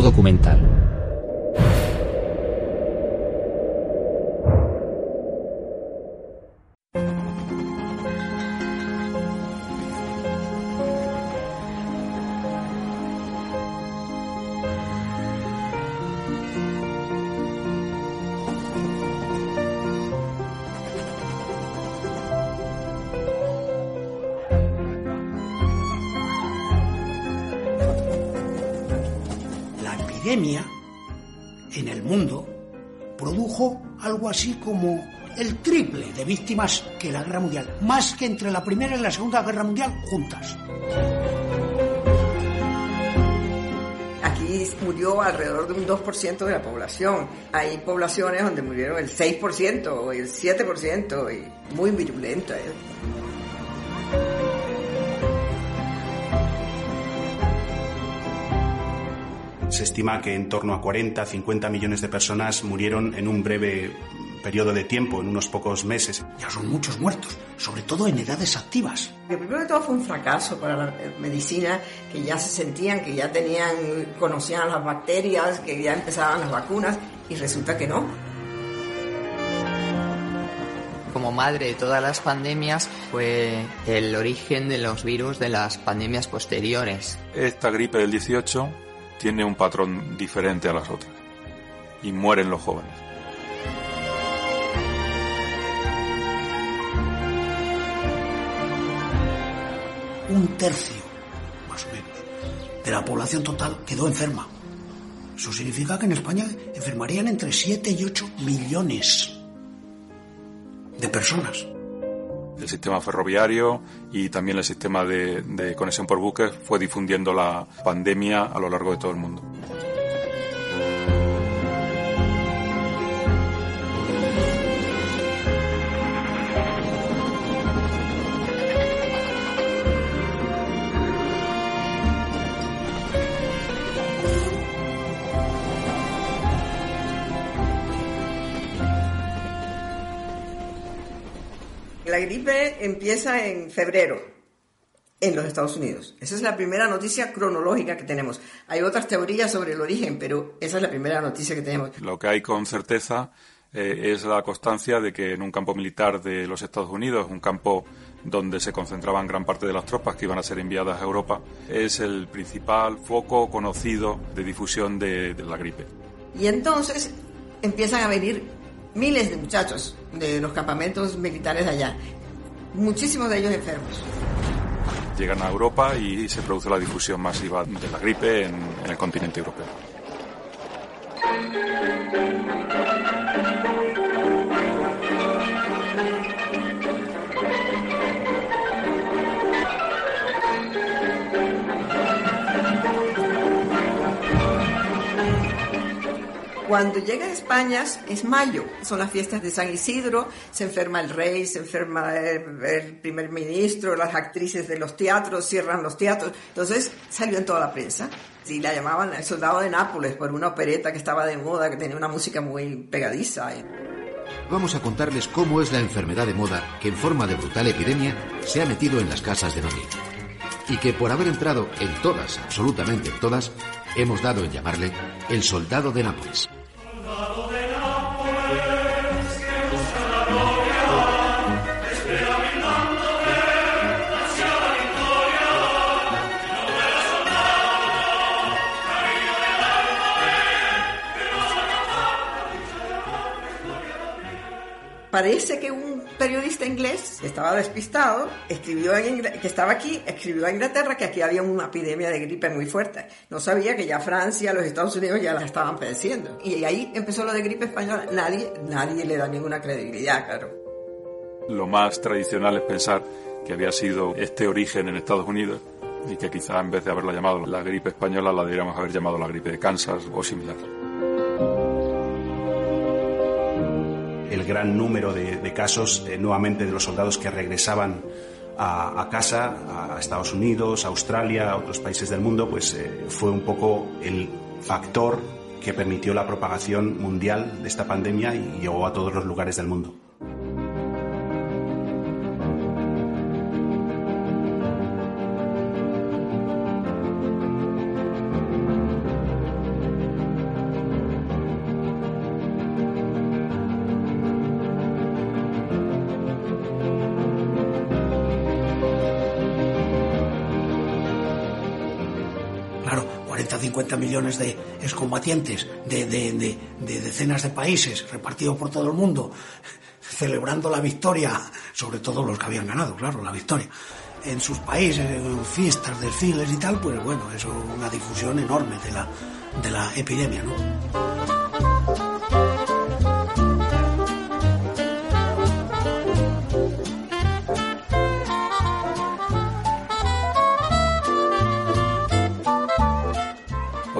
documental. De víctimas que la guerra mundial, más que entre la primera y la segunda guerra mundial juntas. Aquí murió alrededor de un 2% de la población. Hay poblaciones donde murieron el 6% o el 7% y muy virulento. ¿eh? Se estima que en torno a 40, 50 millones de personas murieron en un breve periodo de tiempo, en unos pocos meses. Ya son muchos muertos, sobre todo en edades activas. El primero de todo fue un fracaso para la medicina, que ya se sentían, que ya tenían, conocían las bacterias, que ya empezaban las vacunas, y resulta que no. como madre de todas las pandemias fue el origen de los virus de las pandemias posteriores. Esta gripe del 18 tiene un patrón diferente a las otras y mueren los jóvenes. Un tercio, más o menos, de la población total quedó enferma. Eso significa que en España enfermarían entre 7 y 8 millones de personas. El sistema ferroviario y también el sistema de, de conexión por buques fue difundiendo la pandemia a lo largo de todo el mundo. La gripe empieza en febrero en los Estados Unidos. Esa es la primera noticia cronológica que tenemos. Hay otras teorías sobre el origen, pero esa es la primera noticia que tenemos. Lo que hay con certeza eh, es la constancia de que en un campo militar de los Estados Unidos, un campo donde se concentraban gran parte de las tropas que iban a ser enviadas a Europa, es el principal foco conocido de difusión de, de la gripe. Y entonces empiezan a venir miles de muchachos de los campamentos militares de allá, muchísimos de ellos enfermos. Llegan a Europa y se produce la difusión masiva de la gripe en, en el continente europeo. Cuando llega a España es mayo, son las fiestas de San Isidro, se enferma el rey, se enferma el, el, primer ministro, las actrices de los teatros, cierran los teatros. Entonces salió en toda la prensa. Y la llamaban el soldado de Nápoles por una opereta que estaba de moda, que tenía una música muy pegadiza. Vamos a contarles cómo es la enfermedad de moda que en forma de brutal epidemia se ha metido en las casas de Madrid. Y que por haber entrado en todas, absolutamente en todas, hemos dado en llamarle el soldado de Nápoles. Parece que periodista inglés que estaba despistado, escribió en Ingl que estaba aquí, escribió a Inglaterra que aquí había una epidemia de gripe muy fuerte. No sabía que ya Francia, los Estados Unidos ya la estaban padeciendo. Y ahí empezó lo de gripe española. Nadie, nadie le da ninguna credibilidad, claro. Lo más tradicional es pensar que había sido este origen en Estados Unidos y que quizá en vez de haberla llamado la gripe española la deberíamos haber llamado la gripe de Kansas o similar. El gran número de, casos eh, nuevamente de los soldados que regresaban a, casa, a Estados Unidos, a Australia, a otros países del mundo, pues eh, fue un poco el factor que permitió la propagación mundial de esta pandemia y llegó a todos los lugares del mundo. 40 50 millones de excombatientes de, de, decenas de países repartidos por todo el mundo, celebrando la victoria, sobre todo los que habían ganado, claro, la victoria, en sus países, en fiestas, desfiles y tal, pues bueno, eso es una difusión enorme de la, de la epidemia.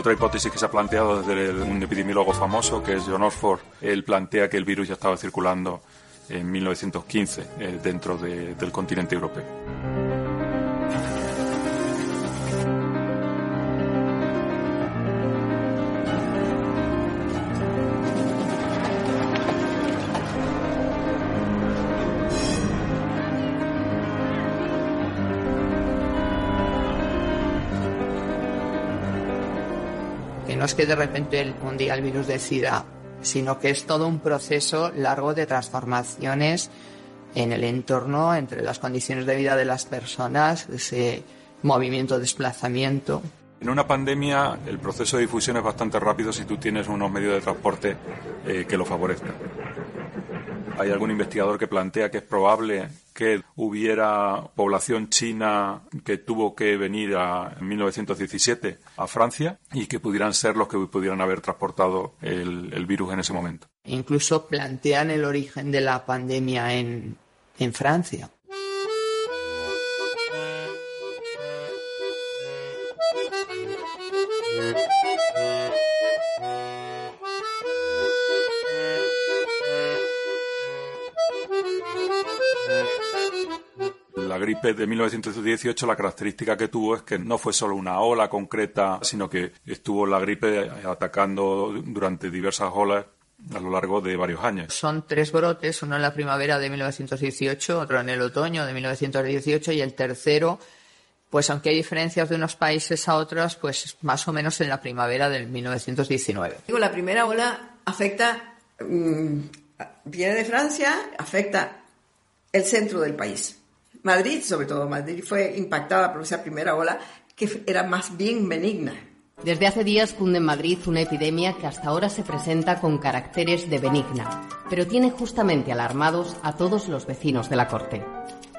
Otra hipótesis que se ha planteado desde un epidemiólogo famoso, que es John Oxford, él plantea que el virus ya estaba circulando en 1915 eh, dentro del continente europeo. No es que de repente un día el virus decida, sino que es todo un proceso largo de transformaciones en el entorno, entre las condiciones de vida de las personas, ese movimiento, desplazamiento. En una pandemia el proceso de difusión es bastante rápido si tú tienes unos medios de transporte eh, que lo favorezcan. Hay algún investigador que plantea que es probable que hubiera población china que tuvo que venir en 1917 a Francia y que pudieran ser los que pudieran haber transportado el, virus en ese momento. Incluso plantean el origen de la pandemia en Francia. La gripe de 1918 la característica que tuvo es que no fue solo una ola concreta, sino que estuvo la gripe atacando durante diversas olas a lo largo de varios años. Son tres brotes, uno en la primavera de 1918, otro en el otoño de 1918 y el tercero, pues aunque hay diferencias de unos países a otros, pues más o menos en la primavera del 1919. Digo, la primera ola afecta, mm, viene de Francia, afecta el centro del país. Madrid, sobre todo Madrid, fue impactada por esa primera ola que era más bien benigna. Desde hace días cunde en Madrid una epidemia que hasta ahora se presenta con caracteres de benigna, pero tiene justamente alarmados a todos los vecinos de la corte.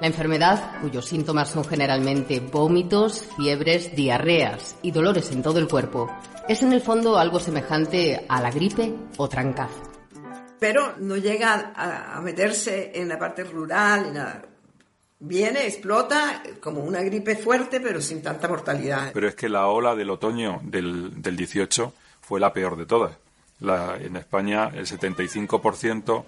La enfermedad, cuyos síntomas son generalmente vómitos, fiebres, diarreas y dolores en todo el cuerpo, es en el fondo algo semejante a la gripe o trancazo. Pero no llega a, meterse en la parte rural, en la viene, explota como una gripe fuerte, pero sin tanta mortalidad. Pero es que la ola del otoño del, del 18 fue la peor de todas. La, en España, el 75%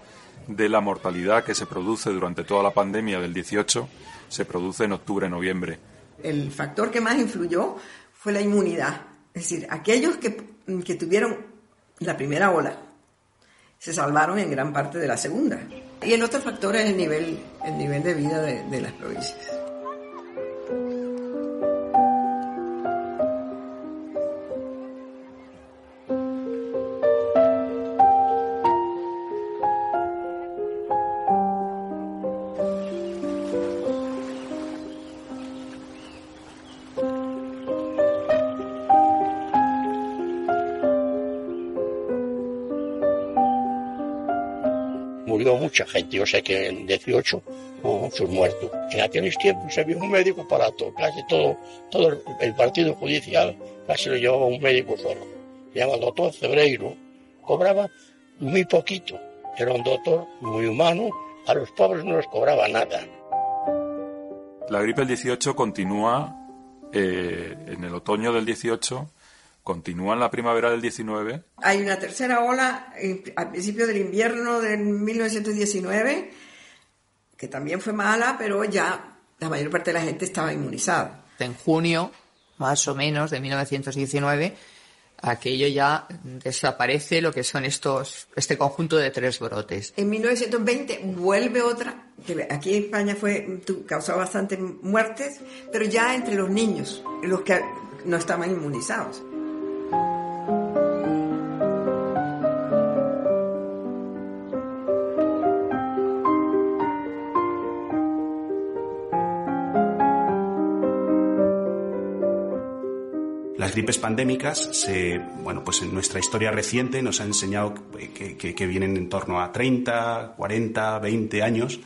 de la mortalidad que se produce durante toda la pandemia del 18 se produce en octubre-noviembre. El factor que más influyó fue la inmunidad. Es decir, aquellos que, que tuvieron la primera ola se salvaron en gran parte de la segunda. Y el otro factor es el nivel, el nivel de vida de, de las provincias. Mucha gente. Yo sé que en 18 hubo muchos muertos. En aquellos tiempos había un médico para todo, casi todo, todo el partido judicial casi lo llevaba un médico solo. Se llama el doctor Cebreiro. Cobraba muy poquito. Era un doctor muy humano, A los pobres no les cobraba nada. La gripe del 18 continúa eh, en el otoño del 18, continúa en la primavera del 19. Hay una tercera ola al principio del invierno de 1919, que también fue mala, pero ya la mayor parte de la gente estaba inmunizada. En junio, más o menos, de 1919, aquello ya desaparece lo que son estos, este conjunto de tres brotes. En 1920 vuelve otra, que aquí en España fue, causó bastantes muertes, pero ya entre los niños, los que no estaban inmunizados. Gripes pandémicas, bueno, pues en nuestra historia reciente nos ha enseñado que, vienen en torno a 30, 40, 20 años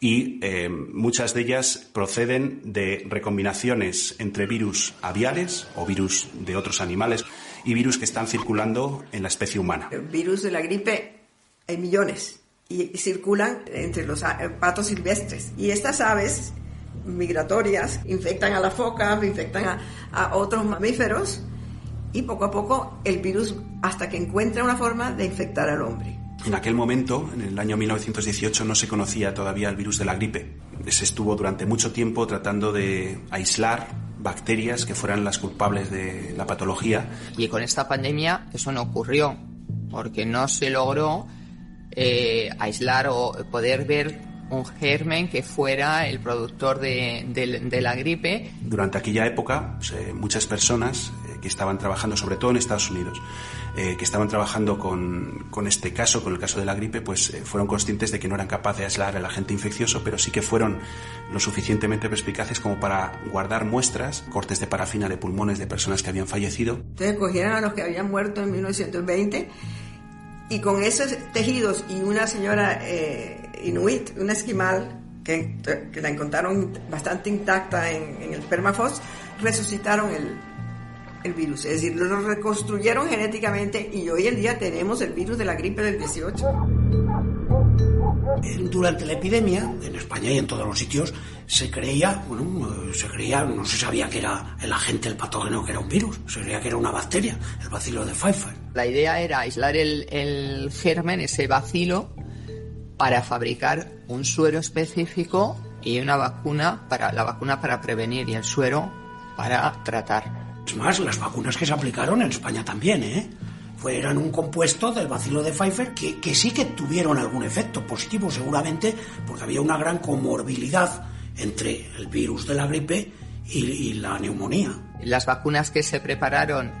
y eh, muchas de ellas proceden de recombinaciones entre virus aviares o virus de otros animales y virus que están circulando en la especie humana. El virus de la gripe hay millones y circulan entre los patos silvestres y estas aves migratorias, infectan a las focas, infectan a, otros mamíferos y poco a poco el virus hasta que encuentra una forma de infectar al hombre. En aquel momento, en el año 1918, no se conocía todavía el virus de la gripe. Se estuvo durante mucho tiempo tratando de aislar bacterias que fueran las culpables de la patología. Y con esta pandemia eso no ocurrió, porque no se logró eh, aislar o poder ver un germen que fuera el productor de, la gripe. Durante aquella época, pues, eh, muchas personas eh, que estaban trabajando, sobre todo en Estados Unidos, eh, que estaban trabajando con, con, este caso, con el caso de la gripe, pues fueron conscientes de que no eran capaces de aislar al agente infeccioso, pero sí que fueron lo suficientemente perspicaces como para guardar muestras, cortes de parafina de pulmones de personas que habían fallecido. Entonces cogieron a los que habían muerto en 1920 y con esos tejidos y una señora inuit, una esquimal, que, la encontraron bastante intacta en, el permafrost, resucitaron el, el, virus. Es decir, lo reconstruyeron genéticamente y hoy en día tenemos el virus de la gripe del 18. Durante la epidemia, en España y en todos los sitios, se creía, bueno, se creía, no se sabía que era el agente, el patógeno, que era un virus, se creía que era una bacteria, el bacilo de Pfeiffer. La idea era aislar el, el germen, ese bacilo, para fabricar un suero específico y una vacuna para la vacuna para prevenir y el suero para tratar. Es más, las vacunas que se aplicaron en España también, ¿eh? Fueron un compuesto del bacilo de Pfeiffer que, que sí que tuvieron algún efecto positivo seguramente porque había una gran comorbilidad entre el virus de la gripe y, y la neumonía. Las vacunas que se prepararon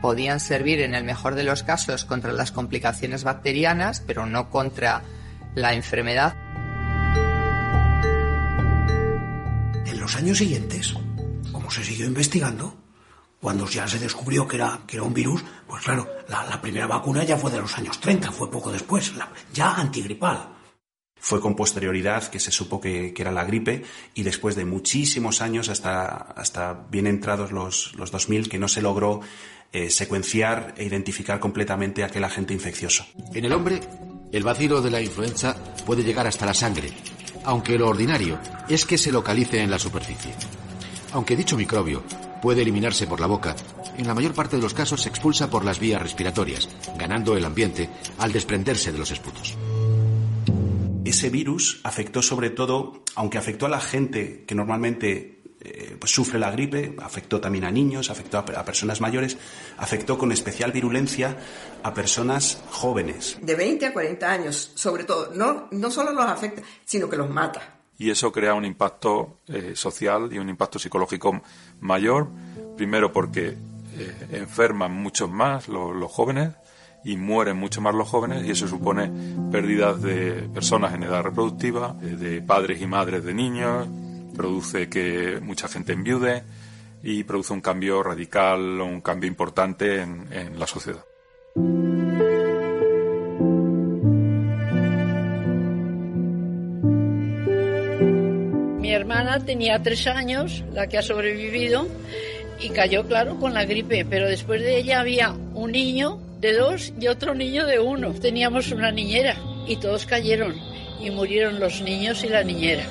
podían servir en el mejor de los casos contra las complicaciones bacterianas, pero no contra la enfermedad. En los años siguientes, como se siguió investigando, cuando ya se descubrió que era, que era un virus, pues claro, la, primera vacuna ya fue de los años 30, fue poco después, ya antigripal. Fue con posterioridad que se supo que, era la gripe y después de muchísimos años, hasta, hasta bien entrados los, los 2000, que no se logró eh, secuenciar e identificar completamente aquel agente infeccioso. En el hombre el vacilo de la influenza puede llegar hasta la sangre, aunque lo ordinario es que se localice en la superficie. Aunque dicho microbio puede eliminarse por la boca, en la mayor parte de los casos se expulsa por las vías respiratorias, ganando el ambiente al desprenderse de los esputos. Ese virus afectó sobre todo, aunque afectó a la gente que normalmente eh, pues sufre la gripe, afectó también a niños, afectó a, personas mayores, afectó con especial virulencia a personas jóvenes. De 20 a 40 años, sobre todo. No, no solo los afecta, sino que los mata. Y eso crea un impacto eh, social y un impacto psicológico mayor, primero porque eh, enferman muchos más los, jóvenes y mueren mucho más los jóvenes y eso supone pérdidas de personas en edad reproductiva, de padres y madres de niños, produce que mucha gente enviude y produce un cambio radical o un cambio importante en, la sociedad. Hermana tenía tres años, la que ha sobrevivido, y cayó, claro, con la gripe, pero después de ella había un niño de dos y otro niño de uno. Teníamos una niñera y todos cayeron y murieron los niños y la niñera.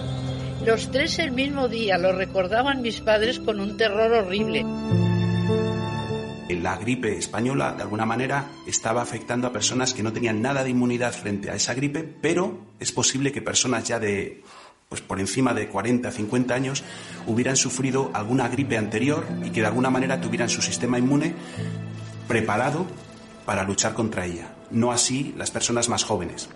Los tres el mismo día lo recordaban mis padres con un terror horrible. La gripe española, de alguna manera, estaba afectando a personas que no tenían nada de inmunidad frente a esa gripe, pero es posible que personas ya de pues por encima de 40, 50 años hubieran sufrido alguna gripe anterior y que de alguna manera tuvieran su sistema inmune preparado para luchar contra ella. No así las personas más jóvenes.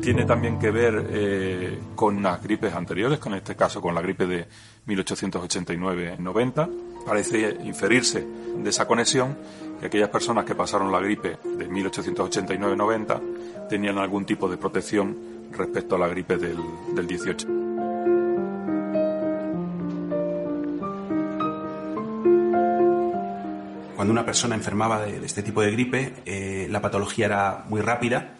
Tiene también que ver eh, con las gripes anteriores, con este caso con la gripe de 1889-90. Parece inferirse de esa conexión que aquellas personas que pasaron la gripe de 1889-90 tenían algún tipo de protección respecto a la gripe del, del 18. Cuando una persona enfermaba de, este tipo de gripe, eh, la patología era muy rápida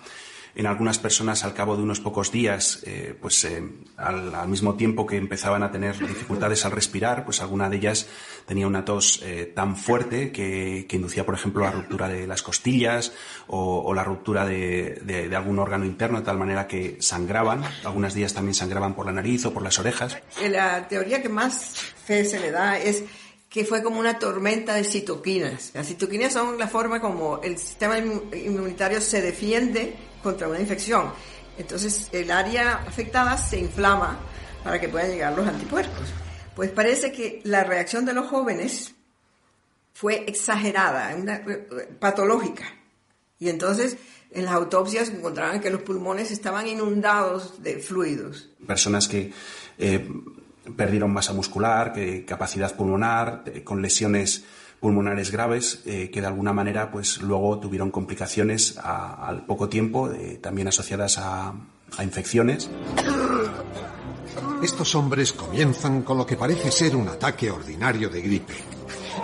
en algunas personas al cabo de unos pocos días, eh, pues eh, al, al, mismo tiempo que empezaban a tener dificultades al respirar, pues alguna de ellas tenía una tos eh, tan fuerte que, que, inducía, por ejemplo, la ruptura de las costillas o, o la ruptura de, de, de, algún órgano interno, de tal manera que sangraban. Algunas ellas también sangraban por la nariz o por las orejas. La teoría que más fe se le da es que fue como una tormenta de citoquinas. Las citoquinas son la forma como el sistema inmunitario se defiende contra una infección. Entonces el área afectada se inflama para que puedan llegar los anticuerpos. Pues parece que la reacción de los jóvenes fue exagerada, una, patológica. Y entonces en las autopsias encontraban que los pulmones estaban inundados de fluidos. Personas que eh, perdieron masa muscular, que, capacidad pulmonar, eh, con lesiones pulmonares graves eh, que de alguna manera pues luego tuvieron complicaciones al poco tiempo eh, también asociadas a, infecciones. Estos hombres comienzan con lo que parece ser un ataque ordinario de gripe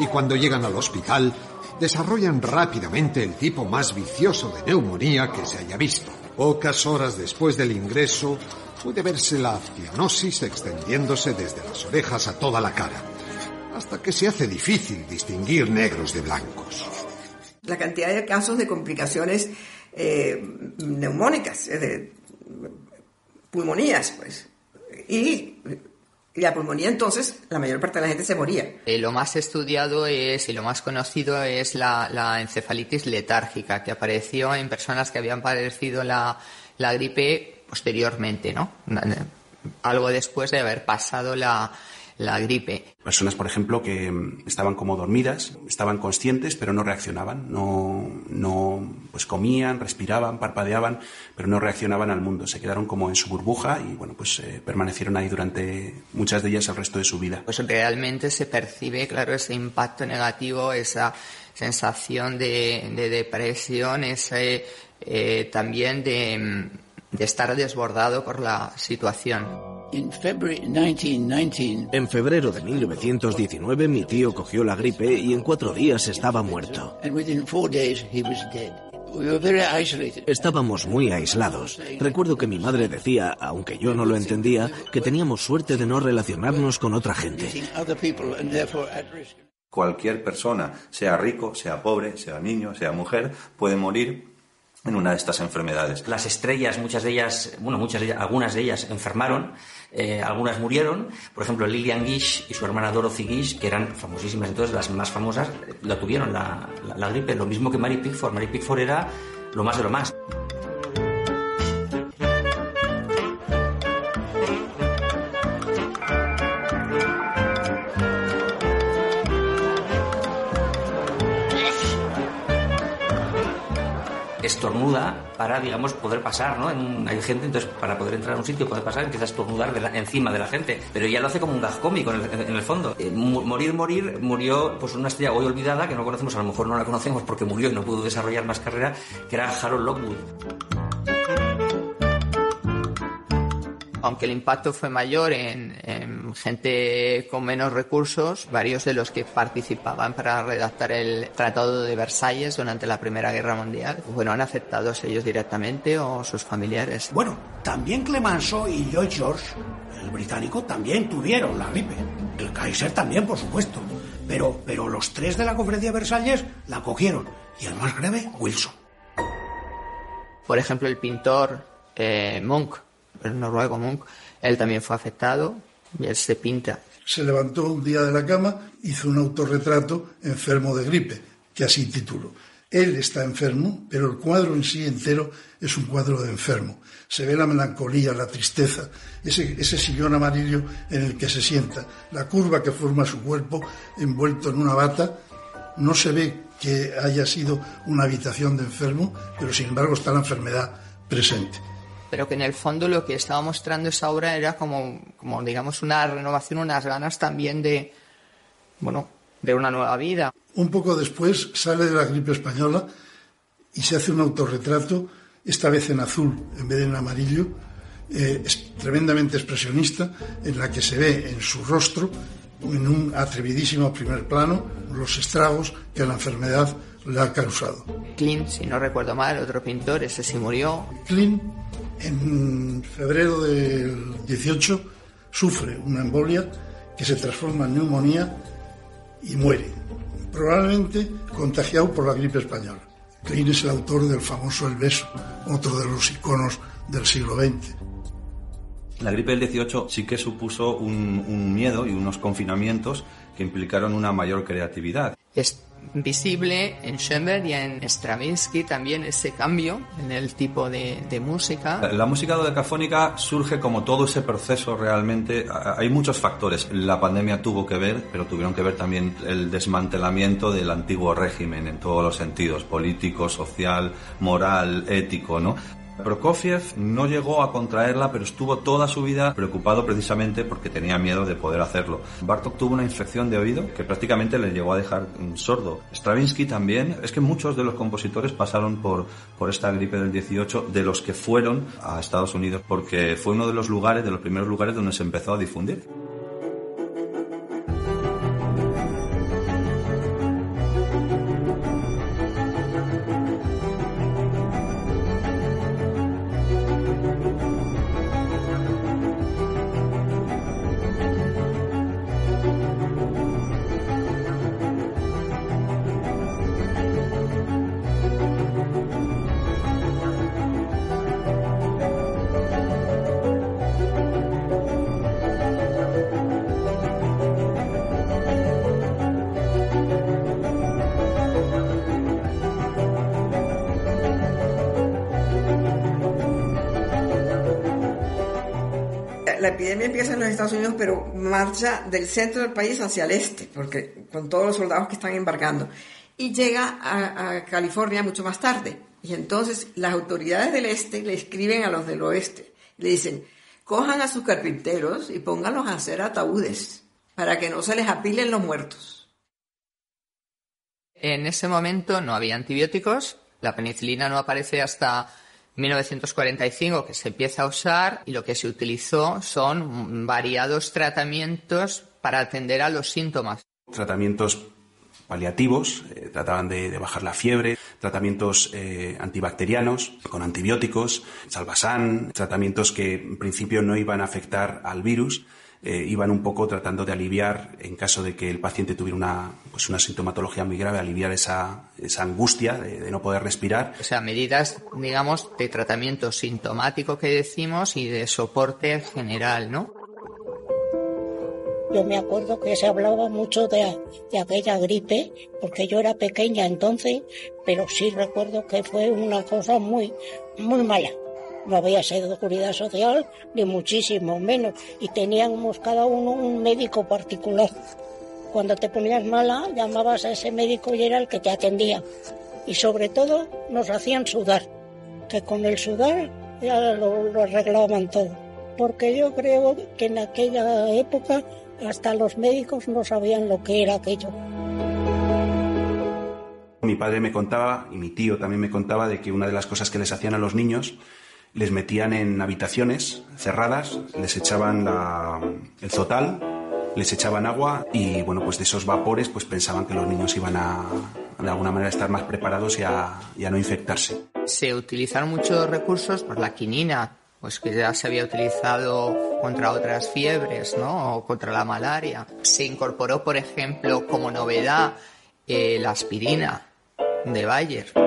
y cuando llegan al hospital desarrollan rápidamente el tipo más vicioso de neumonía que se haya visto. Pocas horas después del ingreso puede verse la cianosis extendiéndose desde las orejas a toda la cara hasta que se hace difícil distinguir negros de blancos. La cantidad de casos de complicaciones eh, neumónicas, eh, de pulmonías, pues. Y la pulmonía entonces, la mayor parte de la gente se moría. Eh, lo más estudiado es y lo más conocido es la, la, encefalitis letárgica, que apareció en personas que habían padecido la, la gripe posteriormente, ¿no? Algo después de haber pasado la, la gripe. Personas, por ejemplo, que estaban como dormidas, estaban conscientes, pero no reaccionaban, no, no pues comían, respiraban, parpadeaban, pero no reaccionaban al mundo. Se quedaron como en su burbuja y bueno, pues eh, permanecieron ahí durante muchas de ellas el resto de su vida. Pues realmente se percibe, claro, ese impacto negativo, esa sensación de, de depresión, ese eh, también de, de estar desbordado por la situación. En febrero de 1919 mi tío cogió la gripe y en cuatro días estaba muerto. Estábamos muy aislados. Recuerdo que mi madre decía, aunque yo no lo entendía, que teníamos suerte de no relacionarnos con otra gente. Cualquier persona, sea rico, sea pobre, sea niño, sea mujer, puede morir en una de estas enfermedades. Las estrellas, muchas de ellas, bueno, muchas de ellas, algunas de ellas enfermaron, eh, algunas murieron. Por ejemplo, Lillian Gish y su hermana Dorothy Gish, que eran famosísimas, entonces las más famosas, la tuvieron la, la, la gripe. Lo mismo que Mary Pickford. Mary Pickford era lo más de lo más. Estornuda para, digamos, poder pasar, ¿no? Hay gente, entonces, para poder entrar a un sitio, poder pasar, empieza a estornudar encima de la gente. Pero ya lo hace como un gag cómico en el, en el fondo. Eh, morir, morir, murió, pues, una estrella hoy olvidada, que no conocemos, a lo mejor no la conocemos porque murió y no pudo desarrollar más carrera, que era Harold Lockwood. Aunque el impacto fue mayor en, en, gente con menos recursos, varios de los que participaban para redactar el Tratado de Versalles durante la Primera Guerra Mundial fueron afectados ellos directamente o sus familiares. Bueno, también Clemenceau y Lloyd George, el británico, también tuvieron la gripe. El Kaiser también, por supuesto. Pero, pero los tres de la conferencia de Versalles la cogieron. Y el más grave, Wilson. Por ejemplo, el pintor eh, Munch, el noruego Munch, él también fue afectado y él se pinta. Se levantó un día de la cama, hizo un autorretrato enfermo de gripe, que así tituló. Él está enfermo, pero el cuadro en sí entero es un cuadro de enfermo. Se ve la melancolía, la tristeza, ese, ese, sillón amarillo en el que se sienta, la curva que forma su cuerpo envuelto en una bata. No se ve que haya sido una habitación de enfermo, pero sin embargo está la enfermedad presente. Pero que en el fondo lo que estaba mostrando esa obra era como, como digamos, una renovación, unas ganas también de, bueno, de una nueva vida. Un poco después sale de la gripe española y se hace un autorretrato, esta vez en azul en vez de en amarillo, eh, es tremendamente expresionista, en la que se ve en su rostro, en un atrevidísimo primer plano, los estragos que la enfermedad le ha causado. Klein, si no recuerdo mal, otro pintor, ese sí murió. Klein, en febrero del 18, sufre una embolia que se transforma en neumonía y muere, probablemente contagiado por la gripe española. Klein es el autor del famoso El beso, otro de los iconos del siglo XX. La gripe del 18 sí que supuso un, un miedo y unos confinamientos que implicaron una mayor creatividad. Es visible en Schoenberg y en Stravinsky también ese cambio en el tipo de, de música. La, música dodecafónica surge como todo ese proceso realmente. Hay muchos factores. La pandemia tuvo que ver, pero tuvieron que ver también el desmantelamiento del antiguo régimen en todos los sentidos, político, social, moral, ético, ¿no? Prokofiev no llegó a contraerla, pero estuvo toda su vida preocupado precisamente porque tenía miedo de poder hacerlo. Bartok tuvo una infección de oído que prácticamente le llegó a dejar sordo. Stravinsky también. Es que muchos de los compositores pasaron por, por esta gripe del 18, de los que fueron a Estados Unidos, porque fue uno de los lugares, de los primeros lugares donde se empezó a difundir. Marcha del centro del país hacia el este, porque con todos los soldados que están embarcando. Y llega a, a California mucho más tarde. Y entonces las autoridades del este le escriben a los del oeste. Le dicen, cojan a sus carpinteros y pónganlos a hacer ataúdes para que no se les apilen los muertos. En ese momento no había antibióticos, la penicilina no aparece hasta 1945 que se empieza a usar y lo que se utilizó son variados tratamientos para atender a los síntomas. Tratamientos paliativos, eh, trataban de, bajar la fiebre, tratamientos eh, antibacterianos con antibióticos, salvasán, tratamientos que en principio no iban a afectar al virus, eh, iban un poco tratando de aliviar, en caso de que el paciente tuviera una, pues una sintomatología muy grave, aliviar esa, esa angustia de, de, no poder respirar. O sea, medidas, digamos, de tratamiento sintomático que decimos y de soporte general, ¿no? Yo me acuerdo que se hablaba mucho de, de, aquella gripe, porque yo era pequeña entonces, pero sí recuerdo que fue una cosa muy, muy mala. No había seguridad social, ni muchísimo menos, y teníamos cada uno un médico particular. Cuando te ponías mala, llamabas a ese médico y era el que te atendía. Y sobre todo nos hacían sudar, que con el sudar ya lo, lo arreglaban todo. Porque yo creo que en aquella época hasta los médicos no sabían lo que era aquello. Mi padre me contaba, y mi tío también me contaba, de que una de las cosas que les hacían a los niños, les metían en habitaciones cerradas, les echaban la, el zotal, les echaban agua y bueno, pues de esos vapores pues pensaban que los niños iban a de alguna manera estar más preparados y a, y a no infectarse. Se utilizaron muchos recursos, por la quinina, pues que ya se había utilizado contra otras fiebres, ¿no? O contra la malaria. Se incorporó, por ejemplo, como novedad eh, la aspirina de Bayer.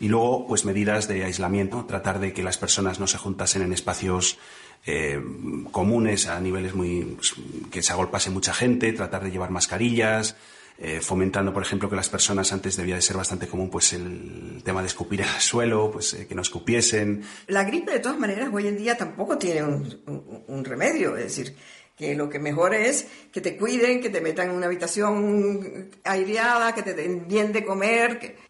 Y luego, pues medidas de aislamiento, tratar de que las personas no se juntasen en espacios eh, comunes a niveles muy pues, que se agolpase mucha gente, tratar de llevar mascarillas, eh, fomentando, por ejemplo, que las personas antes debía de ser bastante común, pues el tema de escupir al suelo, pues eh, que no escupiesen. La gripe, de todas maneras, hoy en día tampoco tiene un, remedio, es decir, que lo que mejor es que te cuiden, que te metan en una habitación aireada, que te den bien de comer.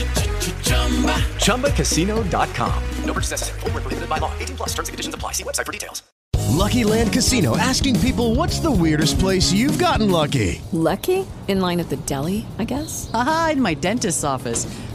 ChumbaCasino.com. No purchase necessary. Full prohibited by law. 18 plus terms and conditions apply. See website for details. Lucky Land Casino asking people what's the weirdest place you've gotten lucky? Lucky? In line at the deli, I guess? Aha, in my dentist's office.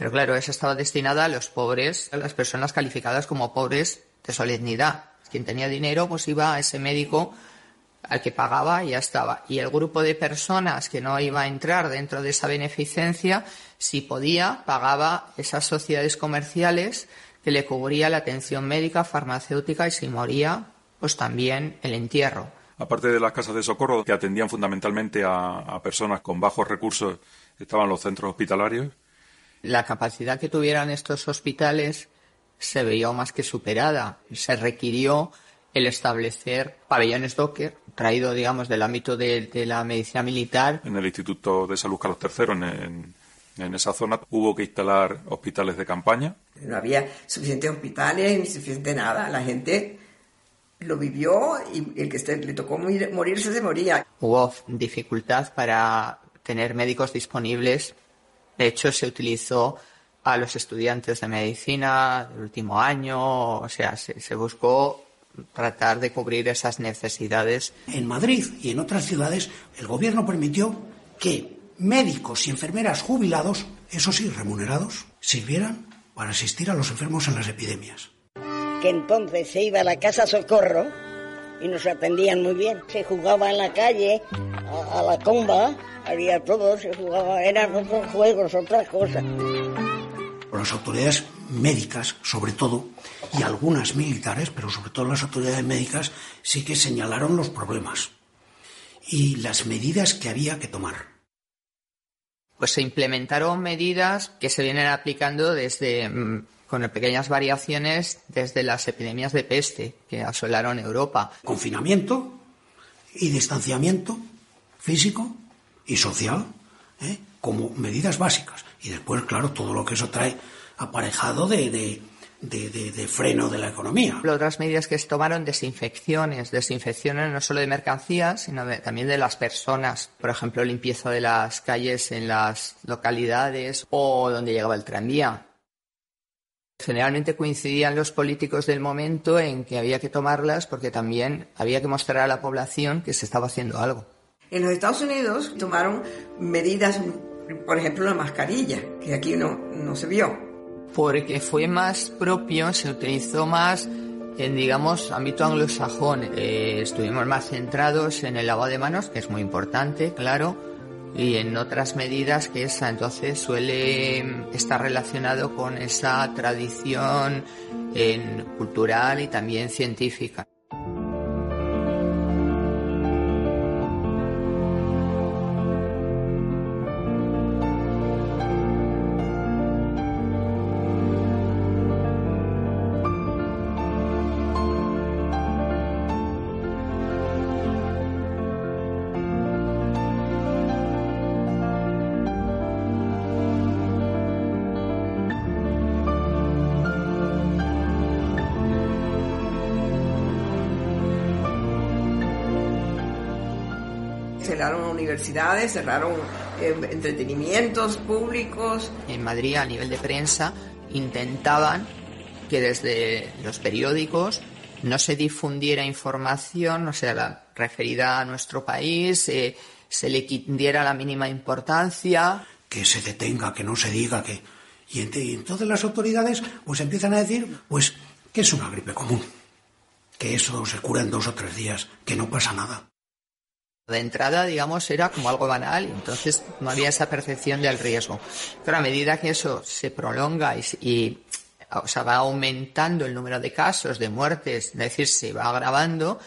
Pero claro, eso estaba destinada a los pobres, a las personas calificadas como pobres de solemnidad. Quien tenía dinero, pues iba a ese médico al que pagaba y ya estaba. Y el grupo de personas que no iba a entrar dentro de esa beneficencia, si podía, pagaba esas sociedades comerciales que le cubría la atención médica, farmacéutica y si moría, pues también el entierro. Aparte de las casas de socorro que atendían fundamentalmente a personas con bajos recursos, estaban los centros hospitalarios la capacidad que tuvieran estos hospitales se veía más que superada. Se requirió el establecer pabellones Docker, traído, digamos, del ámbito de, la medicina militar. En el Instituto de Salud Carlos III, en, en, esa zona, hubo que instalar hospitales de campaña. No había suficientes hospitales ni suficiente nada. La gente lo vivió y el que le tocó morirse se moría. Hubo dificultad para tener médicos disponibles de hecho, se utilizó a los estudiantes de medicina del último año, o sea, se, buscó tratar de cubrir esas necesidades. En Madrid y en otras ciudades, el gobierno permitió que médicos y enfermeras jubilados, eso sí, remunerados, sirvieran para asistir a los enfermos en las epidemias. Que entonces se iba a la casa socorro y nos atendían muy bien. Se jugaba en la calle, a la comba, había todo, se jugaba, eran otros juegos, otras cosas. Las autoridades médicas, sobre todo, y algunas militares, pero sobre todo las autoridades médicas, sí que señalaron los problemas y las medidas que había que tomar. Pues se implementaron medidas que se vienen aplicando desde, mm, con pequeñas variaciones, desde las epidemias de peste que asolaron Europa. Confinamiento y distanciamiento físico y social ¿eh? como medidas básicas. Y después, claro, todo lo que eso trae aparejado de, de, de, freno de la economía. Otras medidas que se tomaron, desinfecciones, desinfecciones no solo de mercancías, sino también de las personas. Por ejemplo, limpieza de las calles en las localidades o donde llegaba el tranvía. Generalmente coincidían los políticos del momento en que había que tomarlas porque también había que mostrar a la población que se estaba haciendo algo. En los Estados Unidos tomaron medidas, por ejemplo, la mascarilla, que aquí no, no se vio. Porque fue más propio, se utilizó más en, digamos, ámbito anglosajón. Eh, estuvimos más centrados en el lavado de manos, que es muy importante, claro, y en otras medidas que esa entonces suele estar relacionado con esa tradición en, cultural y también científica. Cerraron universidades, cerraron eh, entretenimientos públicos. En Madrid, a nivel de prensa, intentaban que desde los periódicos no se difundiera información, o sea, la referida a nuestro país, eh, se le diera la mínima importancia. Que se detenga, que no se diga, que... Y entonces las autoridades pues empiezan a decir, pues, que es una gripe común, que eso se cura en dos o tres días, que no pasa nada. De entrada, digamos, era como algo banal entonces no había esa percepción del riesgo. Pero a medida que eso se prolonga y, y va aumentando el número de casos, de muertes, es decir, se va agravando,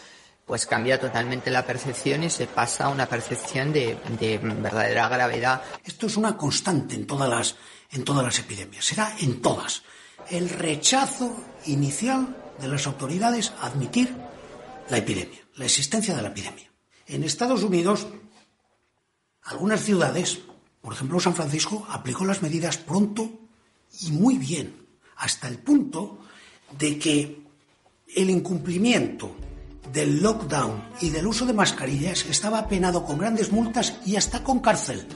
pues cambia totalmente la percepción y se pasa a una percepción de, de, verdadera gravedad. Esto es una constante en todas las, en todas las epidemias, será en todas. El rechazo inicial de las autoridades a admitir la epidemia, la existencia de la epidemia. En Estados Unidos, algunas ciudades, por ejemplo San Francisco, aplicó las medidas pronto y muy bien, hasta el punto de que el incumplimiento del lockdown y del uso de mascarillas estaba penado con grandes multas y hasta con cárcel.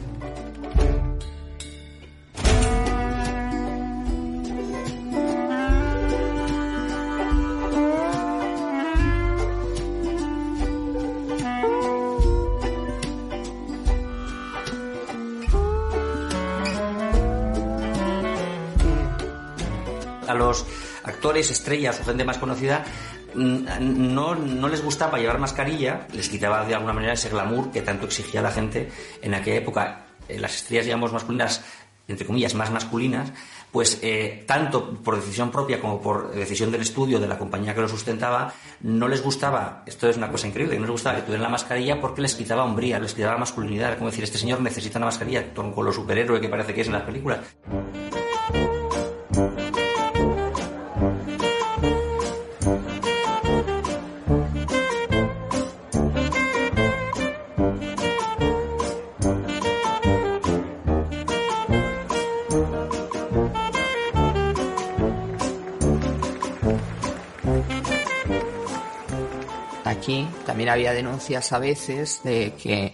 A los actores, estrellas o gente más conocida mm, no, no, les gustaba llevar mascarilla, les quitaba de alguna manera ese glamour que tanto exigía la gente en aquella época. Eh, las estrellas, digamos, masculinas, entre comillas, más masculinas, pues eh, tanto por decisión propia como por decisión del estudio de la compañía que lo sustentaba, no les gustaba, esto es una cosa increíble, no les gustaba que tuvieran la mascarilla porque les quitaba hombría, les quitaba masculinidad, como decir, este señor necesita una mascarilla, con lo superhéroe que parece que es en las películas. También había denuncias a veces de que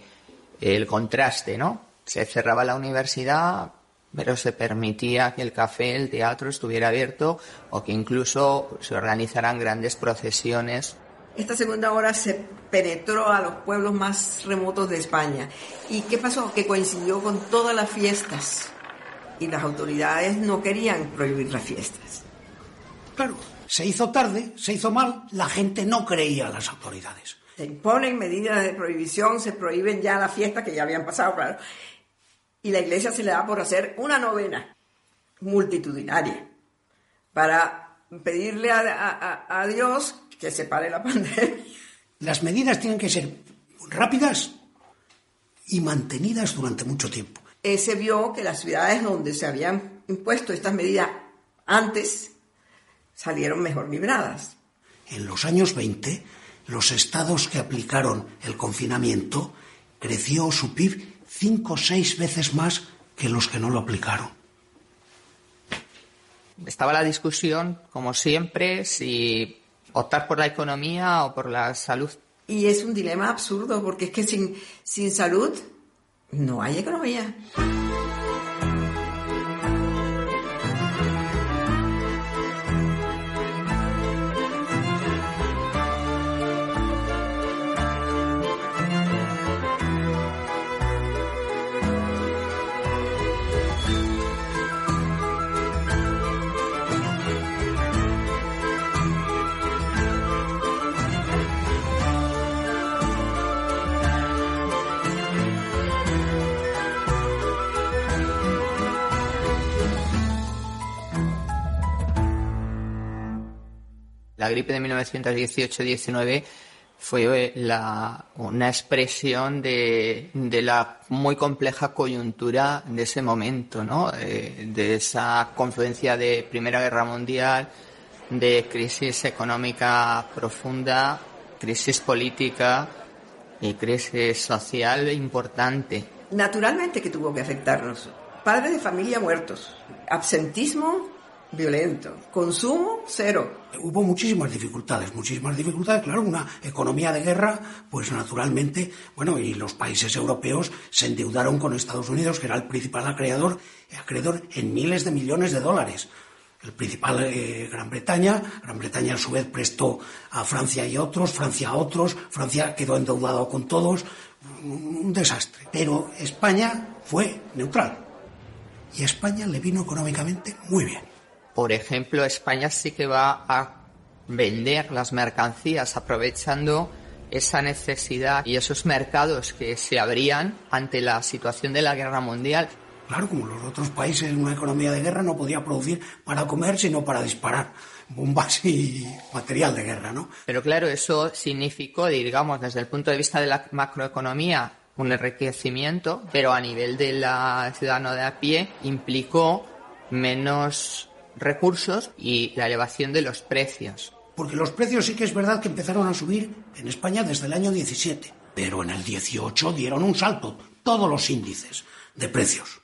el contraste, ¿no? Se cerraba la universidad, pero se permitía que el café, el teatro estuviera abierto o que incluso se organizaran grandes procesiones. Esta segunda hora se penetró a los pueblos más remotos de España. ¿Y qué pasó? Que coincidió con todas las fiestas y las autoridades no querían prohibir las fiestas. Claro, se hizo tarde, se hizo mal, la gente no creía a las autoridades. Se imponen medidas de prohibición, se prohíben ya las fiestas que ya habían pasado, claro. Y la iglesia se le da por hacer una novena multitudinaria para pedirle a, a, a Dios que se pare la pandemia. Las medidas tienen que ser rápidas y mantenidas durante mucho tiempo. Se vio que las ciudades donde se habían impuesto estas medidas antes salieron mejor libradas. En los años 20, los estados que aplicaron el confinamiento creció su PIB cinco o seis veces más que los que no lo aplicaron. Estaba la discusión, como siempre, si optar por la economía o por la salud. Y es un dilema absurdo, porque es que sin, sin salud no hay economía. La gripe de 1918-19 fue la, una expresión de, de, la muy compleja coyuntura de ese momento, ¿no? Eh, de esa confluencia de Primera Guerra Mundial, de crisis económica profunda, crisis política y crisis social importante. Naturalmente que tuvo que afectarnos. Padres de familia muertos, absentismo violento. Consumo, cero. Hubo muchísimas dificultades, muchísimas dificultades. Claro, una economía de guerra, pues naturalmente, bueno, y los países europeos se endeudaron con Estados Unidos, que era el principal acreedor, acreedor en miles de millones de dólares. El principal eh, Gran Bretaña, Gran Bretaña a su vez prestó a Francia y otros, Francia a otros, Francia quedó endeudado con todos, un desastre. Pero España fue neutral y a España le vino económicamente muy bien. Por ejemplo, España sí que va a vender las mercancías aprovechando esa necesidad y esos mercados que se abrían ante la situación de la guerra mundial. Claro, como los otros países en una economía de guerra no podía producir para comer, sino para disparar bombas y material de guerra, ¿no? Pero claro, eso significó, digamos, desde el punto de vista de la macroeconomía, un enriquecimiento, pero a nivel de la ciudadano de a pie implicó menos recursos y la elevación de los precios. Porque los precios sí que es verdad que empezaron a subir en España desde el año 17, pero en el 18 dieron un salto todos los índices de precios.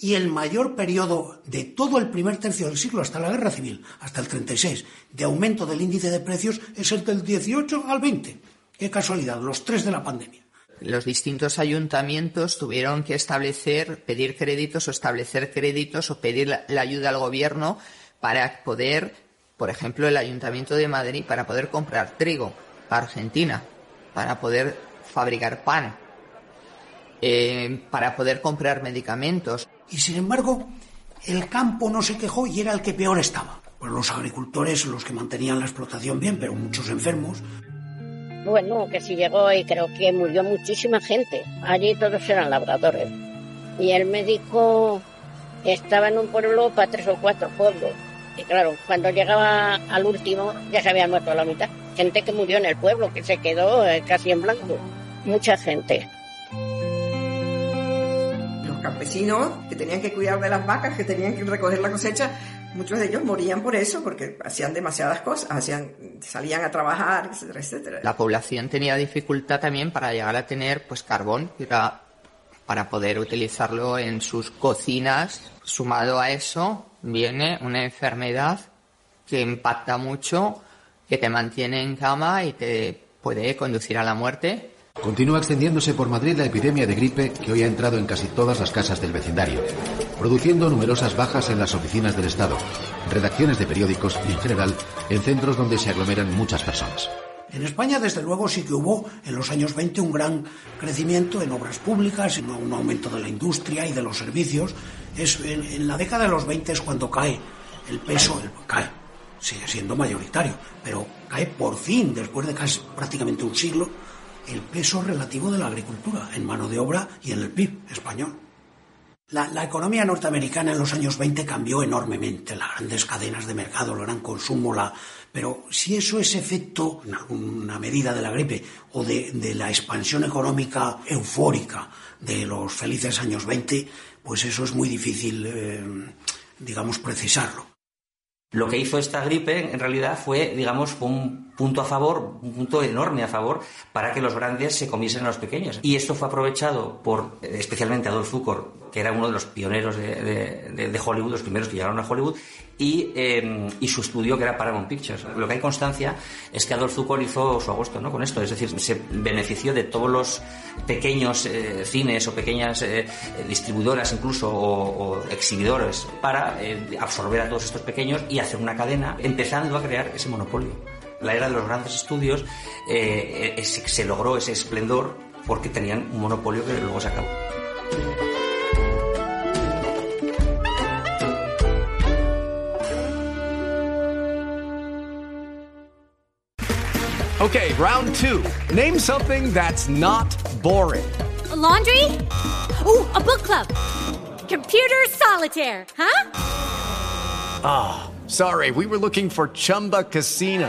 Y el mayor periodo de todo el primer tercio del siglo hasta la guerra civil, hasta el 36, de aumento del índice de precios es el del 18 al 20. Qué casualidad, los tres de la pandemia los distintos ayuntamientos tuvieron que establecer, pedir créditos o establecer créditos o pedir la, ayuda al gobierno para poder, por ejemplo, el Ayuntamiento de Madrid, para poder comprar trigo a Argentina, para poder fabricar pan, eh, para poder comprar medicamentos. Y sin embargo, el campo no se quejó y era el que peor estaba. Pues los agricultores, los que mantenían la explotación bien, pero muchos enfermos, bueno, que si llegó y creo que murió muchísima gente. Allí todos eran labradores. Y el médico estaba en un pueblo para tres o cuatro pueblos. Y claro, cuando llegaba al último ya se había muerto la mitad. Gente que murió en el pueblo, que se quedó eh, casi en blanco. Mucha gente. Los campesinos que tenían que cuidar de las vacas, que tenían que recoger la cosecha, muchos de ellos morían por eso, porque hacían demasiadas cosas, hacían, salían a trabajar, etcétera, etcétera. La población tenía dificultad también para llegar a tener pues carbón, para, para poder utilizarlo en sus cocinas. Sumado a eso, viene una enfermedad que impacta mucho, que te mantiene en cama y te puede conducir a la muerte. Continúa extendiéndose por Madrid la epidemia de gripe que hoy ha entrado en casi todas las casas del vecindario, produciendo numerosas bajas en las oficinas del Estado, redacciones de periódicos y, en general, en centros donde se aglomeran muchas personas. En España, desde luego, sí que hubo en los años 20 un gran crecimiento en obras públicas, en un aumento de la industria y de los servicios. Es, en, la década de los 20 es cuando cae el peso, cae, sigue siendo mayoritario, pero cae por fin, después de casi prácticamente un siglo, el peso relativo de la agricultura en mano de obra y en el PIB español. La, economía norteamericana en los años 20 cambió enormemente, las grandes cadenas de mercado, el gran consumo, la... pero si eso es efecto, alguna medida de la gripe o de, de la expansión económica eufórica de los felices años 20, pues eso es muy difícil, eh, digamos, precisarlo. Lo que hizo esta gripe, en realidad, fue, digamos, un punto a favor, un punto enorme a favor, para que los grandes se comiesen a los pequeños. Y esto fue aprovechado por, especialmente, Adolf Zukor, que era uno de los pioneros de, de, Hollywood, los primeros que llegaron a Hollywood, y, eh, y, su estudio, que era Paramount Pictures. Lo que hay constancia es que Adolf Zukor hizo su agosto ¿no? con esto, es decir, se benefició de todos los pequeños eh, cines o pequeñas eh, distribuidoras incluso o, exhibidores para eh, absorber a todos estos pequeños y hacer una cadena, empezando a crear ese monopolio. La era de los grandes estudios eh, se, se logró ese esplendor porque tenían un monopolio que luego se acabó. Okay, round two. Name something that's not boring. A laundry? Ooh, a book club. Computer solitaire, huh? Ah, oh, sorry, we were looking for Chumba Casino.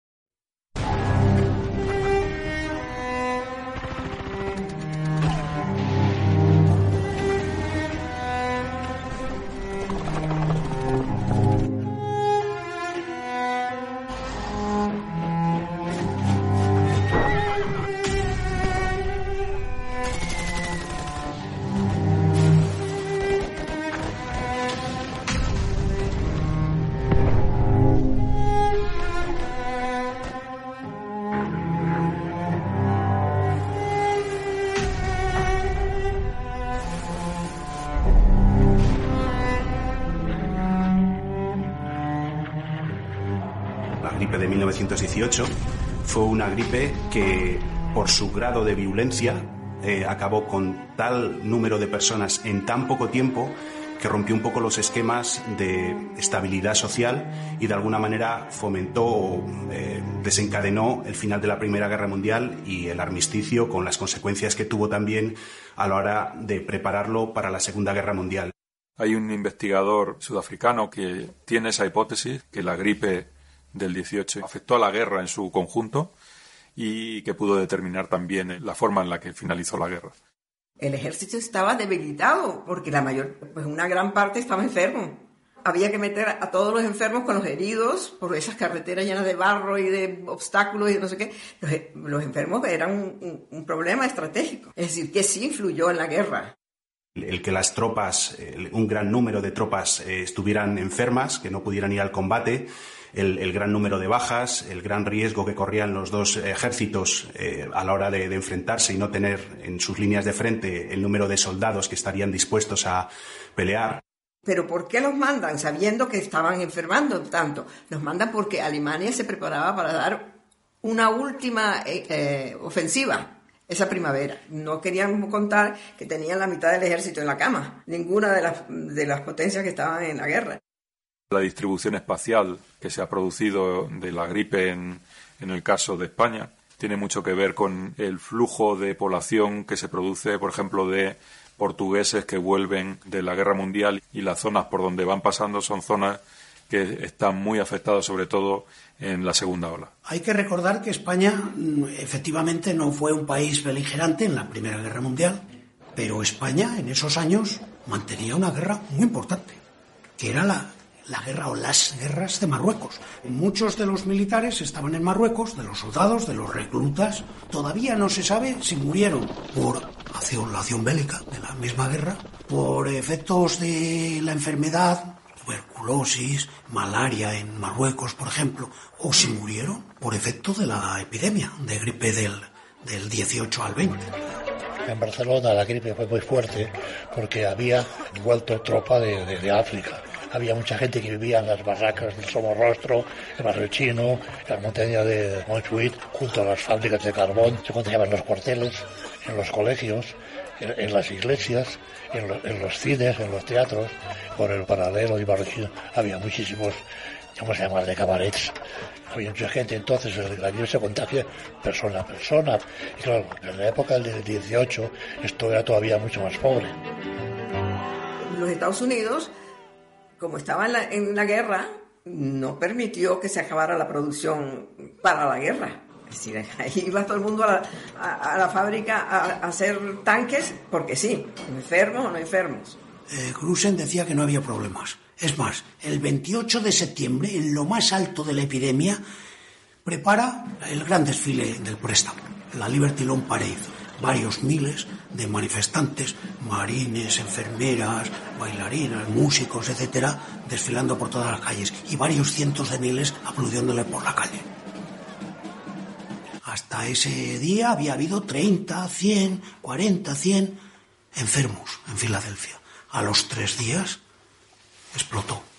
1918 fue una gripe que, por su grado de virulencia, eh, acabó con tal número de personas en tan poco tiempo que rompió un poco los esquemas de estabilidad social y de alguna manera fomentó o eh, desencadenó el final de la Primera Guerra Mundial y el armisticio con las consecuencias que tuvo también a la hora de prepararlo para la Segunda Guerra Mundial. Hay un investigador sudafricano que tiene esa hipótesis, que la gripe del 18 afectó a la guerra en su conjunto y que pudo determinar también la forma en la que finalizó la guerra. El ejército estaba debilitado porque la mayor, pues una gran parte estaba enfermo. Había que meter a todos los enfermos con los heridos por esas carreteras llenas de barro y de obstáculos y no sé qué. Los, los enfermos eran un, un, un problema estratégico. Es decir, que sí influyó en la guerra. El que las tropas, un gran número de tropas eh, estuvieran enfermas, que no pudieran ir al combate, el, gran número de bajas, el gran riesgo que corrían los dos ejércitos eh, a la hora de, de, enfrentarse y no tener en sus líneas de frente el número de soldados que estarían dispuestos a pelear. Pero ¿por qué los mandan sabiendo que estaban enfermando tanto? Los mandan porque Alemania se preparaba para dar una última eh, eh, ofensiva esa primavera. No querían contar que tenían la mitad del ejército en la cama, ninguna de las, de las potencias que estaban en la guerra. La distribución espacial que se ha producido de la gripe en, en el caso de España tiene mucho que ver con el flujo de población que se produce, por ejemplo, de portugueses que vuelven de la guerra mundial y las zonas por donde van pasando son zonas que están muy afectadas sobre todo en la segunda ola. Hay que recordar que España mm, efectivamente no fue un país beligerante en la Primera Guerra Mundial, pero España en esos años mantenía una guerra muy importante, que era la, la guerra o las guerras de Marruecos. Muchos de los militares estaban en Marruecos, de los soldados, de los reclutas. Todavía no se sabe si murieron por acción, la acción bélica de la misma guerra, por efectos de la enfermedad, tuberculosis, malaria en Marruecos, por ejemplo, o si murieron por efecto de la epidemia de gripe del, del 18 al 20. En Barcelona la gripe fue muy fuerte porque había vuelto tropa de, de, de África había mucha gente que vivía en las barracas del Somorrostro, el barrio chino, en la montaña de Montjuïc, junto a las fábricas de carbón, se contagiaban en los cuarteles, en los colegios, en, en las iglesias, en, lo, en, los cines, en los teatros, por el paralelo y barrio chino había muchísimos, ¿cómo se llama?, de cabarets. Había mucha gente, entonces la virus se contagia persona a persona. Y claro, en la época del 18 esto era todavía mucho más pobre. Los Estados Unidos como estaba en la, guerra, no permitió que se acabara la producción para la guerra. Es decir, ahí iba todo el mundo a la, a, fábrica a, hacer tanques porque sí, enfermos o no enfermos. Eh, decía que no había problemas. Es más, el 28 de septiembre, en lo más alto de la epidemia, prepara el gran desfile del préstamo, la Liberty Loan Parade varios miles de manifestantes, marines, enfermeras, bailarinas, músicos, etcétera, desfilando por todas las calles y varios cientos de miles aplaudiéndole por la calle. Hasta ese día había habido 30, 100, 40, 100 enfermos en Filadelfia. A los tres días explotó.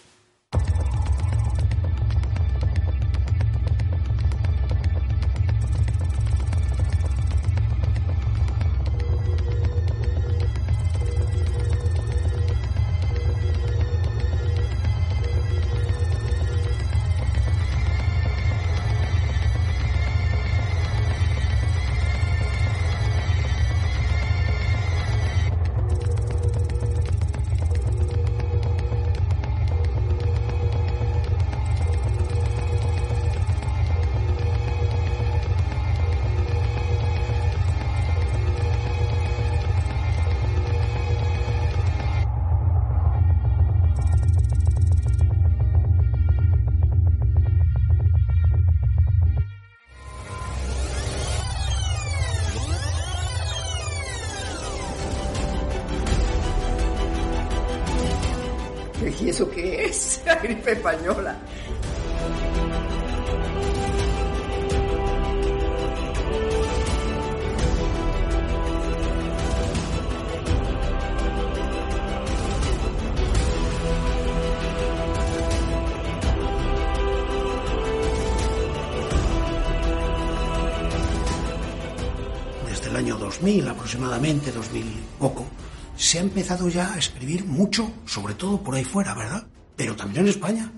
Empezado ya a escribir mucho, sobre todo por ahí fuera, ¿verdad? Pero también en España.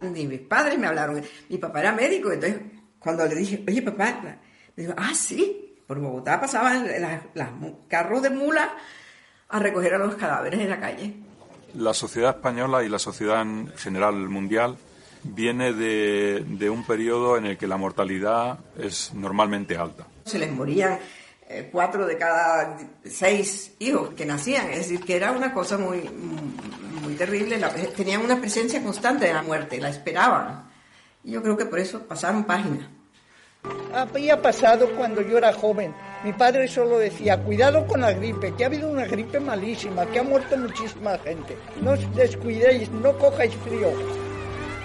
Ni mis padres me hablaron. Mi papá era médico, entonces cuando le dije, oye papá, me dijo, ah, sí, por Bogotá pasaban los carros de mula a recoger a los cadáveres en la calle. La sociedad española y la sociedad en general mundial viene de, de un periodo en el que la mortalidad es normalmente alta. Se les morían cuatro de cada seis hijos que nacían, es decir, que era una cosa muy, muy terrible. La- tenían una presencia constante de la muerte, la esperaban. Y yo creo que por eso pasaron páginas. Había pasado cuando yo era joven. Mi padre solo decía, cuidado con la gripe, que ha habido una gripe malísima, que ha muerto muchísima gente. No os descuidéis, no cojáis frío.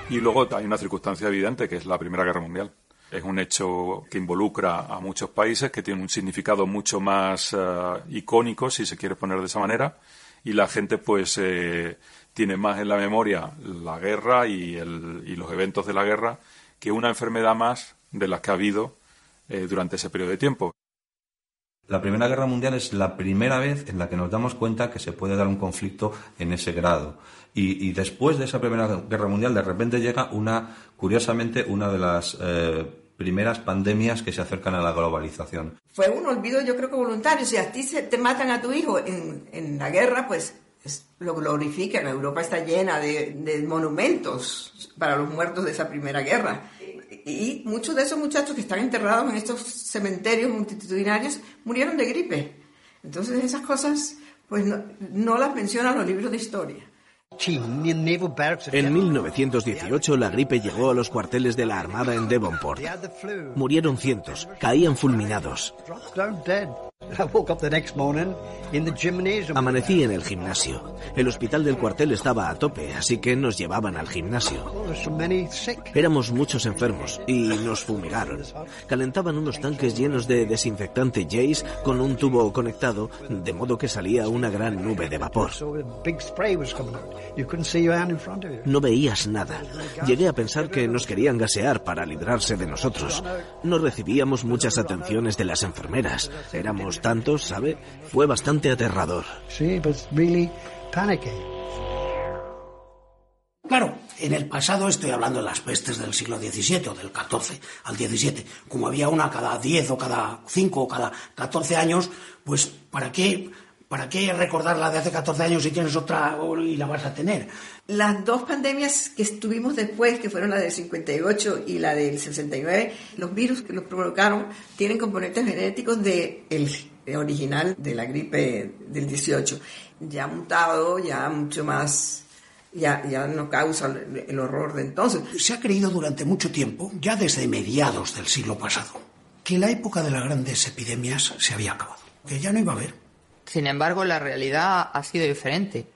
Y luego hay una circunstancia evidente que es la Primera Guerra Mundial. Es un hecho que involucra a muchos países, que tiene un significado mucho más eh, icónico, si se quiere poner de esa manera, y la gente pues eh, tiene más en la memoria la guerra y, el- y los eventos de la guerra que una enfermedad más de las que ha habido eh, durante ese periodo de tiempo. La Primera Guerra Mundial es la primera vez en la que nos damos cuenta que se puede dar un conflicto en ese grado. Y después de esa Primera Guerra Mundial, de repente llega una, curiosamente, una de las eh, primeras pandemias que se acercan a la globalización. Fue un olvido, yo creo que voluntario. Si a ti se, te matan a tu hijo en, en la guerra, pues es- lo glorifican. Europa está llena de, de monumentos para los muertos de esa primera guerra. Y muchos de esos muchachos que están enterrados en estos cementerios multitudinarios murieron de gripe. Entonces esas cosas, pues no, no las mencionan los libros de historia. En 1918 la gripe llegó a los cuarteles de la Armada en Devonport. Murieron cientos, caían fulminados. Amanecí en el gimnasio. El hospital del cuartel estaba a tope, así que nos llevaban al gimnasio. Éramos muchos enfermos y nos fumigaron. Calentaban unos tanques llenos de desinfectante Jace con un tubo conectado, de modo que salía una gran nube de vapor. No veías nada. Llegué a pensar que nos querían gasear para librarse de nosotros. No recibíamos muchas atenciones de las enfermeras. Éramos tantos, ¿sabe? Fue bastante aterrador. Claro, en el pasado estoy hablando de las pestes del siglo XVII o del XIV al XVII. Como había una cada 10 o cada 5 o cada 14 años, pues ¿para qué, ¿para qué recordar la de hace 14 años si tienes otra y la vas a tener? Las dos pandemias que estuvimos después, que fueron la del 58 y la del 69, los virus que los provocaron tienen componentes genéticos del original de la gripe del 18. Ya mutado, ya mucho más, ya, ya no causa el, el horror de entonces. Se ha creído durante mucho tiempo, ya desde mediados del siglo pasado, que la época de las grandes epidemias se había acabado, que ya no iba a haber. Sin embargo, la realidad ha sido diferente.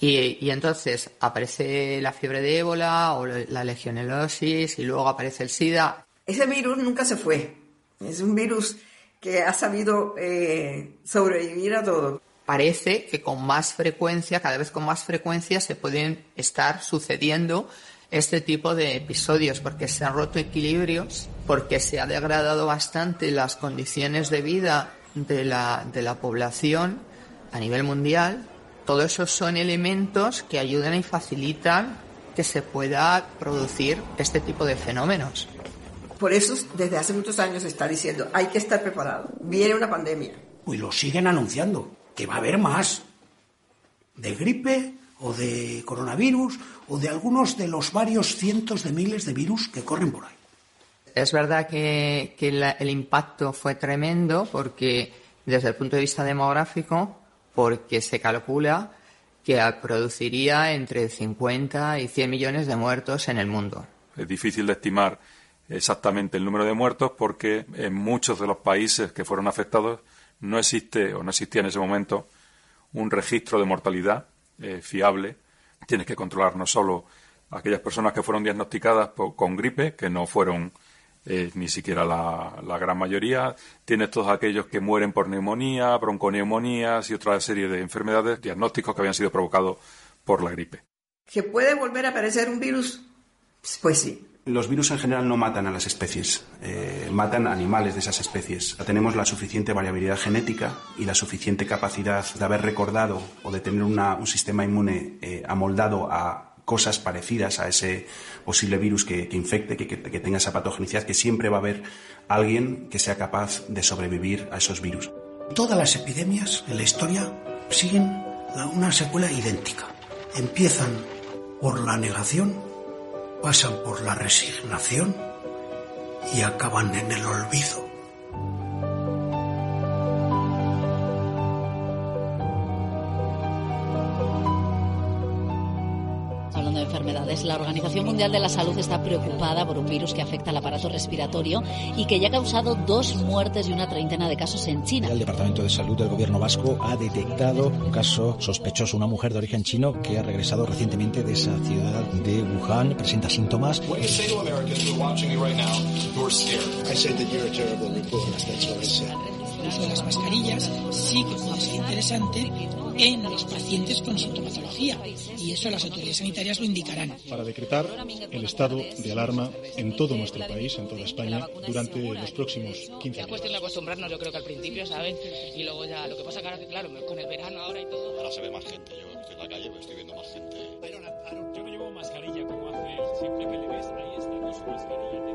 Y, y entonces aparece la fiebre de ébola o la legionelosis y luego aparece el SIDA. Ese virus nunca se fue. Es un virus que ha sabido eh, sobrevivir a todo. Parece que con más frecuencia, cada vez con más frecuencia, se pueden estar sucediendo este tipo de episodios porque se han roto equilibrios, porque se ha degradado bastante las condiciones de vida de la, de la población a nivel mundial. Todos esos son elementos que ayudan y facilitan que se pueda producir este tipo de fenómenos. Por eso, desde hace muchos años se está diciendo, hay que estar preparado. Viene una pandemia. Pues lo siguen anunciando, que va a haber más. De gripe o de coronavirus o de algunos de los varios cientos de miles de virus que corren por ahí. Es verdad que, el impacto fue tremendo porque desde el punto de vista demográfico, porque se calcula que produciría entre 50 y 100 millones de muertos en el mundo. Es difícil de estimar exactamente el número de muertos porque en muchos de los países que fueron afectados no existe o no existía en ese momento un registro de mortalidad eh, fiable Tienes que controlar no solo aquellas personas que fueron diagnosticadas con gripe, que no fueron eh, ni siquiera la, la, gran mayoría. Tienes todos aquellos que mueren por neumonía, bronconeumonías y otra serie de enfermedades, diagnósticos que habían sido provocados por la gripe. ¿Que puede volver a aparecer un virus? Pues sí. Los virus en general no matan a las especies, eh, matan animales de esas especies. Tenemos la suficiente variabilidad genética y la suficiente capacidad de haber recordado o de tener una, un sistema inmune eh, amoldado a cosas parecidas a ese posible virus que, infecte, que, que, tenga esa patogenicidad, que siempre va a haber alguien que sea capaz de sobrevivir a esos virus. Todas las epidemias en la historia siguen una secuela idéntica. Empiezan por la negación pasan por la resignación y acaban en el olvido. La Organización Mundial de la Salud está preocupada por un virus que afecta al aparato respiratorio y que ya ha causado dos muertes y una treintena de casos en China. El Departamento de Salud del Gobierno Vasco ha detectado un caso sospechoso, una mujer de origen chino que ha regresado recientemente de esa ciudad de Wuhan, presenta síntomas. El uso de las mascarillas. Sí que puede ser interesante en los pacientes con sintomatología y eso las autoridades sanitarias lo indicarán. Para decretar el estado de alarma en todo nuestro país, en toda España, durante los próximos 15 días. Es cuestión de acostumbrarnos, yo creo que al principio, ¿saben? Y luego ya, lo que pasa que ahora, claro, con el verano ahora y todo... Ahora se ve más gente, yo estoy en la calle, pero estoy viendo más gente. Yo no llevo mascarilla como hace, siempre que le ves, ahí está con su mascarilla.